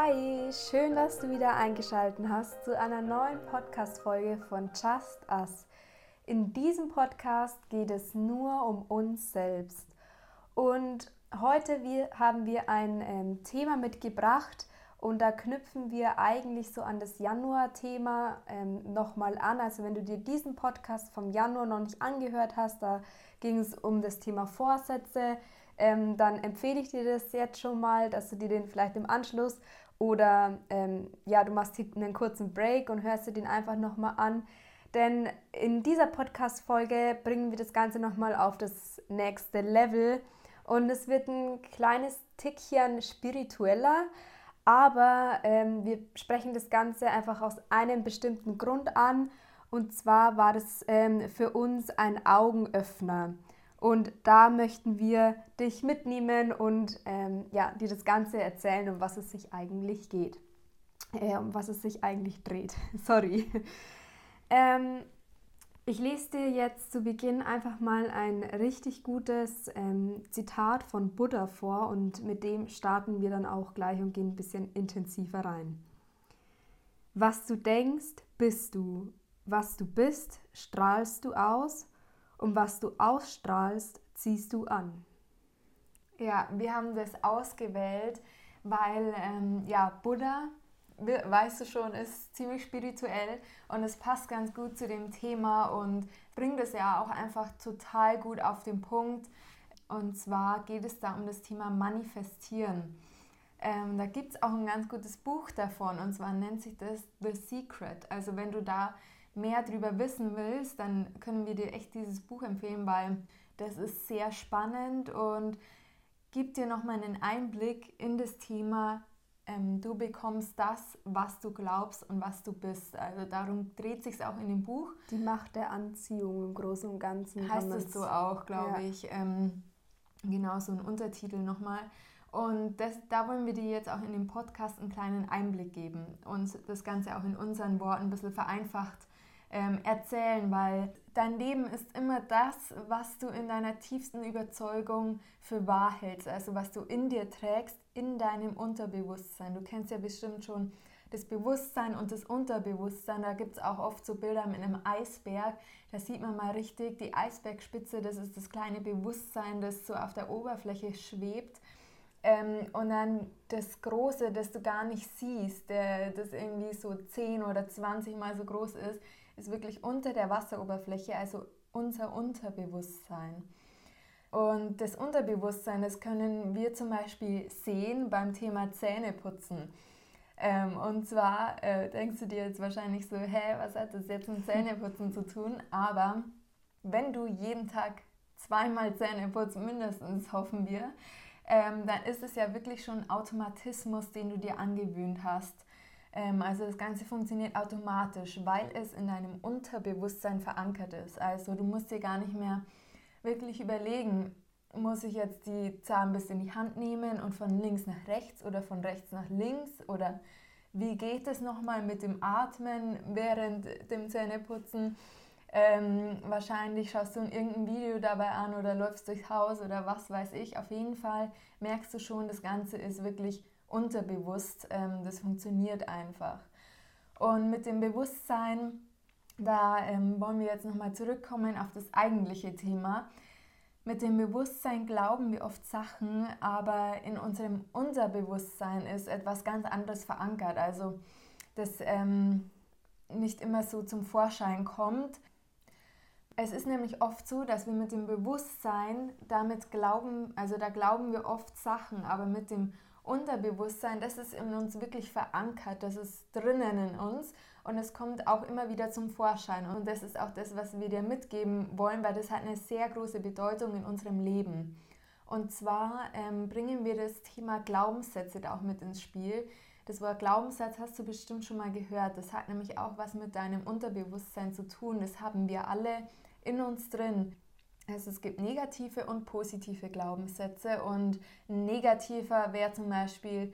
Hi, schön, dass du wieder eingeschaltet hast zu einer neuen Podcast-Folge von Just Us. In diesem Podcast geht es nur um uns selbst. Und heute wir, haben wir ein ähm, Thema mitgebracht und da knüpfen wir eigentlich so an das Januar-Thema ähm, nochmal an. Also wenn du dir diesen Podcast vom Januar noch nicht angehört hast, da ging es um das Thema Vorsätze ähm, dann empfehle ich dir das jetzt schon mal, dass du dir den vielleicht im Anschluss oder ähm, ja, du machst einen kurzen Break und hörst dir den einfach nochmal an. Denn in dieser Podcast-Folge bringen wir das Ganze nochmal auf das nächste Level und es wird ein kleines Tickchen spiritueller, aber ähm, wir sprechen das Ganze einfach aus einem bestimmten Grund an und zwar war das ähm, für uns ein Augenöffner. Und da möchten wir dich mitnehmen und ähm, ja, dir das Ganze erzählen, um was es sich eigentlich geht. Äh, um was es sich eigentlich dreht. Sorry. Ähm, ich lese dir jetzt zu Beginn einfach mal ein richtig gutes ähm, Zitat von Buddha vor und mit dem starten wir dann auch gleich und gehen ein bisschen intensiver rein. Was du denkst, bist du. Was du bist, strahlst du aus und was du ausstrahlst, ziehst du an. Ja, wir haben das ausgewählt, weil ähm, ja, Buddha, weißt du schon, ist ziemlich spirituell und es passt ganz gut zu dem Thema und bringt es ja auch einfach total gut auf den Punkt. Und zwar geht es da um das Thema Manifestieren. Ähm, da gibt es auch ein ganz gutes Buch davon und zwar nennt sich das The Secret. Also wenn du da mehr darüber wissen willst, dann können wir dir echt dieses Buch empfehlen, weil das ist sehr spannend und gibt dir nochmal einen Einblick in das Thema. Ähm, du bekommst das, was du glaubst und was du bist. Also darum dreht sich auch in dem Buch. Die Macht der Anziehung im Großen und Ganzen. Heißt es so auch, glaube ja. ich. Ähm, genau, so ein Untertitel nochmal. Und das, da wollen wir dir jetzt auch in dem Podcast einen kleinen Einblick geben und das Ganze auch in unseren Worten ein bisschen vereinfacht ähm, erzählen, weil dein Leben ist immer das, was du in deiner tiefsten Überzeugung für wahr hältst, also was du in dir trägst, in deinem Unterbewusstsein. Du kennst ja bestimmt schon das Bewusstsein und das Unterbewusstsein. Da gibt es auch oft so Bilder mit einem Eisberg. Da sieht man mal richtig die Eisbergspitze, das ist das kleine Bewusstsein, das so auf der Oberfläche schwebt. Ähm, und dann das Große, das du gar nicht siehst, der, das irgendwie so 10 oder 20 Mal so groß ist, ist wirklich unter der Wasseroberfläche, also unser Unterbewusstsein. Und das Unterbewusstsein, das können wir zum Beispiel sehen beim Thema Zähneputzen. Ähm, und zwar äh, denkst du dir jetzt wahrscheinlich so, hä, was hat das jetzt mit Zähneputzen zu tun? Aber wenn du jeden Tag zweimal Zähne putzt, mindestens hoffen wir, ähm, dann ist es ja wirklich schon ein Automatismus, den du dir angewöhnt hast. Ähm, also das Ganze funktioniert automatisch, weil es in deinem Unterbewusstsein verankert ist. Also du musst dir gar nicht mehr wirklich überlegen, muss ich jetzt die Zahnbürste in die Hand nehmen und von links nach rechts oder von rechts nach links oder wie geht es nochmal mit dem Atmen während dem Zähneputzen? Ähm, wahrscheinlich schaust du in irgendein Video dabei an oder läufst durchs Haus oder was weiß ich. Auf jeden Fall merkst du schon, das Ganze ist wirklich unterbewusst. Ähm, das funktioniert einfach. Und mit dem Bewusstsein, da ähm, wollen wir jetzt nochmal zurückkommen auf das eigentliche Thema. Mit dem Bewusstsein glauben wir oft Sachen, aber in unserem Unterbewusstsein ist etwas ganz anderes verankert. Also das ähm, nicht immer so zum Vorschein kommt. Es ist nämlich oft so, dass wir mit dem Bewusstsein damit glauben, also da glauben wir oft Sachen, aber mit dem Unterbewusstsein, das ist in uns wirklich verankert, das ist drinnen in uns und es kommt auch immer wieder zum Vorschein. Und das ist auch das, was wir dir mitgeben wollen, weil das hat eine sehr große Bedeutung in unserem Leben. Und zwar ähm, bringen wir das Thema Glaubenssätze da auch mit ins Spiel. Das Wort Glaubenssatz hast du bestimmt schon mal gehört. Das hat nämlich auch was mit deinem Unterbewusstsein zu tun. Das haben wir alle in uns drin. Also es gibt negative und positive Glaubenssätze und negativer wäre zum Beispiel,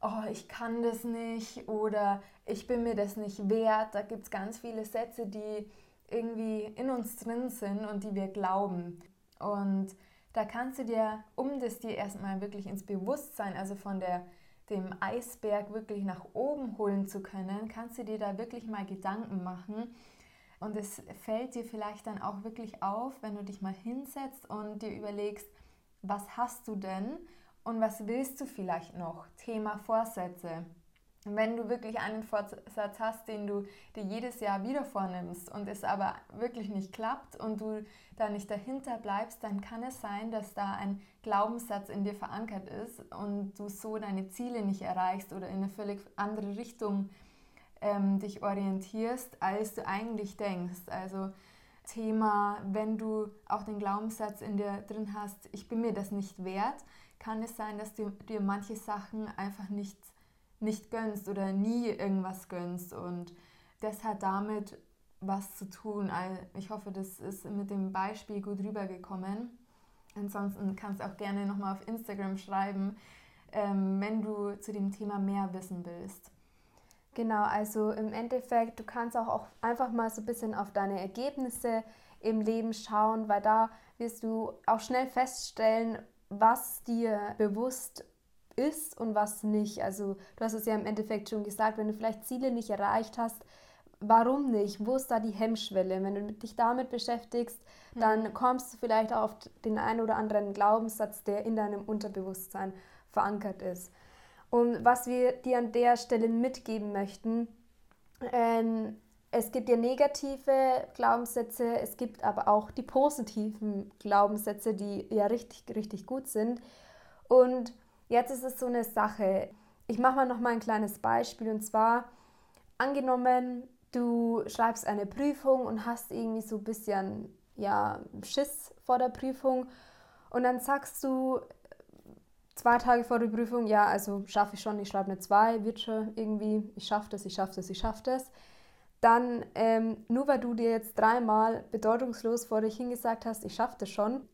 oh, ich kann das nicht oder ich bin mir das nicht wert. Da gibt es ganz viele Sätze, die irgendwie in uns drin sind und die wir glauben. Und da kannst du dir, um das dir erstmal wirklich ins Bewusstsein, also von der dem Eisberg wirklich nach oben holen zu können, kannst du dir da wirklich mal Gedanken machen. Und es fällt dir vielleicht dann auch wirklich auf, wenn du dich mal hinsetzt und dir überlegst, was hast du denn und was willst du vielleicht noch? Thema Vorsätze. Wenn du wirklich einen Vorsatz hast, den du dir jedes Jahr wieder vornimmst und es aber wirklich nicht klappt und du da nicht dahinter bleibst, dann kann es sein, dass da ein Glaubenssatz in dir verankert ist und du so deine Ziele nicht erreichst oder in eine völlig andere Richtung ähm, dich orientierst, als du eigentlich denkst. Also Thema, wenn du auch den Glaubenssatz in dir drin hast, ich bin mir das nicht wert, kann es sein, dass du dir manche Sachen einfach nicht, nicht gönnst oder nie irgendwas gönnst. Und das hat damit was zu tun. Ich hoffe, das ist mit dem Beispiel gut rübergekommen. Ansonsten kannst du auch gerne nochmal auf Instagram schreiben, ähm, wenn du zu dem Thema mehr wissen willst. Genau, also im Endeffekt, du kannst auch, auch einfach mal so ein bisschen auf deine Ergebnisse im Leben schauen, weil da wirst du auch schnell feststellen, was dir bewusst ist und was nicht. Also du hast es ja im Endeffekt schon gesagt, wenn du vielleicht Ziele nicht erreicht hast, warum nicht? Wo ist da die Hemmschwelle? Wenn du dich damit beschäftigst, dann mhm. kommst du vielleicht auf den einen oder anderen Glaubenssatz, der in deinem Unterbewusstsein verankert ist. Und was wir dir an der Stelle mitgeben möchten, ähm, es gibt ja negative Glaubenssätze, es gibt aber auch die positiven Glaubenssätze, die ja richtig, richtig gut sind. Und jetzt ist es so eine Sache. Ich mache mal noch mal ein kleines Beispiel und zwar angenommen, du schreibst eine Prüfung und hast irgendwie so ein bisschen ja, Schiss vor der Prüfung und dann sagst du, zwei Tage vor der Prüfung, ja, also schaffe ich schon, ich schreibe eine 2, wird schon irgendwie, ich schaffe das, ich schaffe das, ich schaffe das. Dann, ähm, nur weil du dir jetzt dreimal bedeutungslos vor dich hingesagt hast, ich schaffe das schon,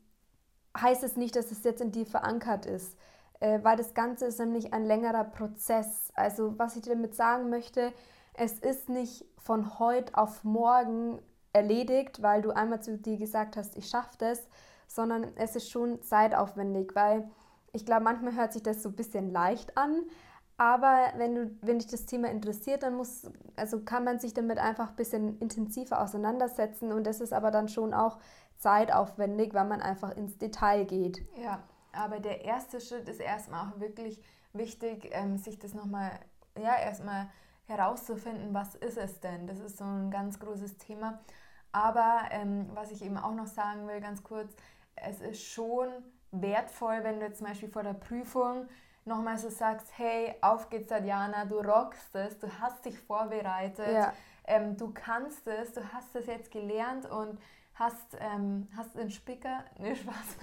heißt es nicht, dass es jetzt in dir verankert ist. Äh, weil das Ganze ist nämlich ein längerer Prozess. Also was ich dir damit sagen möchte, es ist nicht von heute auf morgen erledigt, weil du einmal zu dir gesagt hast, ich schaffe das, sondern es ist schon zeitaufwendig, weil ich glaube, manchmal hört sich das so ein bisschen leicht an, aber wenn, du, wenn dich das Thema interessiert, dann muss, also kann man sich damit einfach ein bisschen intensiver auseinandersetzen und das ist aber dann schon auch zeitaufwendig, weil man einfach ins Detail geht. Ja, aber der erste Schritt ist erstmal auch wirklich wichtig, ähm, sich das nochmal, ja, erstmal herauszufinden, was ist es denn? Das ist so ein ganz großes Thema. Aber ähm, was ich eben auch noch sagen will, ganz kurz, es ist schon wertvoll, wenn du jetzt zum Beispiel vor der Prüfung nochmal so sagst, hey, auf geht's, Diana, du rockst es, du hast dich vorbereitet, ja. ähm, du kannst es, du hast es jetzt gelernt und hast, ähm, hast den Spicker, ne Spaß,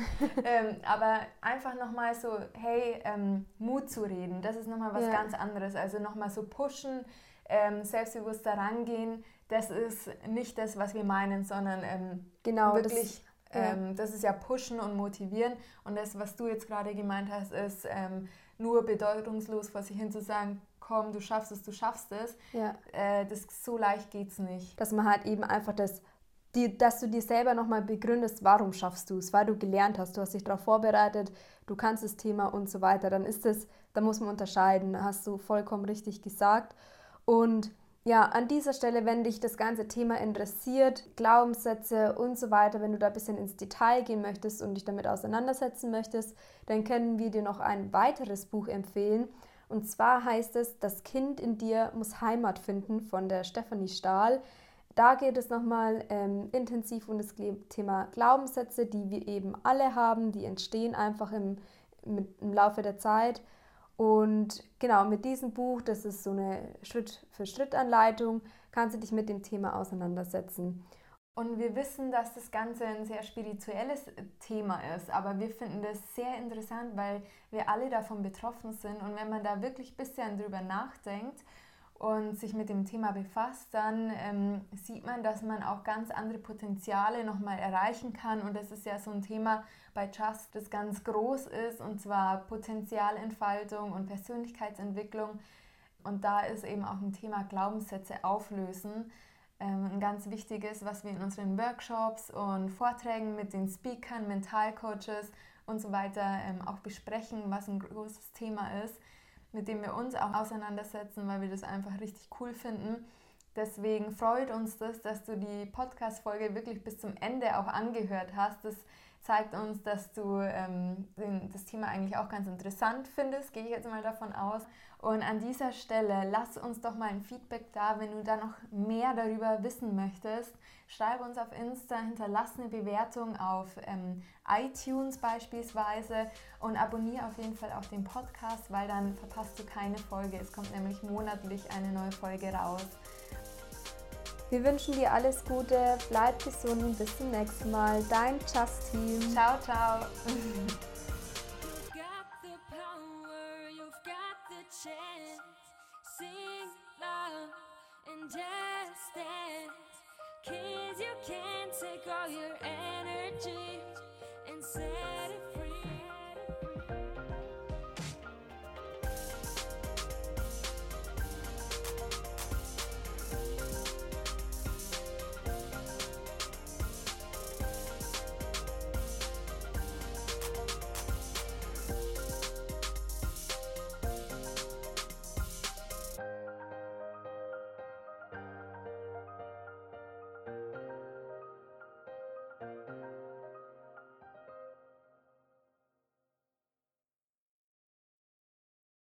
ähm, aber einfach nochmal so, hey, ähm, Mut zu reden, das ist nochmal was ja. ganz anderes, also nochmal so pushen, ähm, selbstbewusst da rangehen, das ist nicht das, was wir meinen, sondern ähm, genau, wirklich ähm, das ist ja pushen und motivieren. Und das, was du jetzt gerade gemeint hast, ist ähm, nur bedeutungslos vor sich hin zu sagen, komm, du schaffst es, du schaffst es. Ja. Äh, das, so leicht geht es nicht. Dass man halt eben einfach das, die, dass du dir selber nochmal begründest, warum schaffst du es, weil du gelernt hast, du hast dich darauf vorbereitet, du kannst das Thema und so weiter. Dann ist es, da muss man unterscheiden, hast du vollkommen richtig gesagt. Und ja, an dieser Stelle, wenn dich das ganze Thema interessiert, Glaubenssätze und so weiter, wenn du da ein bisschen ins Detail gehen möchtest und dich damit auseinandersetzen möchtest, dann können wir dir noch ein weiteres Buch empfehlen. Und zwar heißt es Das Kind in dir muss Heimat finden von der Stefanie Stahl. Da geht es nochmal ähm, intensiv um das Thema Glaubenssätze, die wir eben alle haben, die entstehen einfach im, im Laufe der Zeit. Und genau, mit diesem Buch, das ist so eine Schritt-für-Schritt-Anleitung, kannst du dich mit dem Thema auseinandersetzen. Und wir wissen, dass das Ganze ein sehr spirituelles Thema ist, aber wir finden das sehr interessant, weil wir alle davon betroffen sind. Und wenn man da wirklich ein bisschen drüber nachdenkt und sich mit dem Thema befasst, dann ähm, sieht man, dass man auch ganz andere Potenziale nochmal erreichen kann. Und das ist ja so ein Thema bei Just, das ganz groß ist, und zwar Potenzialentfaltung und Persönlichkeitsentwicklung. Und da ist eben auch ein Thema Glaubenssätze auflösen. Ähm, ein ganz wichtiges, was wir in unseren Workshops und Vorträgen mit den Speakern, Mentalcoaches und so weiter ähm, auch besprechen, was ein großes Thema ist mit dem wir uns auch auseinandersetzen, weil wir das einfach richtig cool finden. Deswegen freut uns das, dass du die Podcast-Folge wirklich bis zum Ende auch angehört hast. Das zeigt uns, dass du ähm, das Thema eigentlich auch ganz interessant findest, gehe ich jetzt mal davon aus. Und an dieser Stelle lass uns doch mal ein Feedback da, wenn du da noch mehr darüber wissen möchtest. Schreib uns auf Insta, hinterlass eine Bewertung auf ähm, iTunes beispielsweise und abonniere auf jeden Fall auch den Podcast, weil dann verpasst du keine Folge. Es kommt nämlich monatlich eine neue Folge raus. Wir wünschen dir alles Gute, bleib gesund und bis zum nächsten Mal. Dein Justin. Ciao, ciao. and just dance. Cause you can take all your energy and set it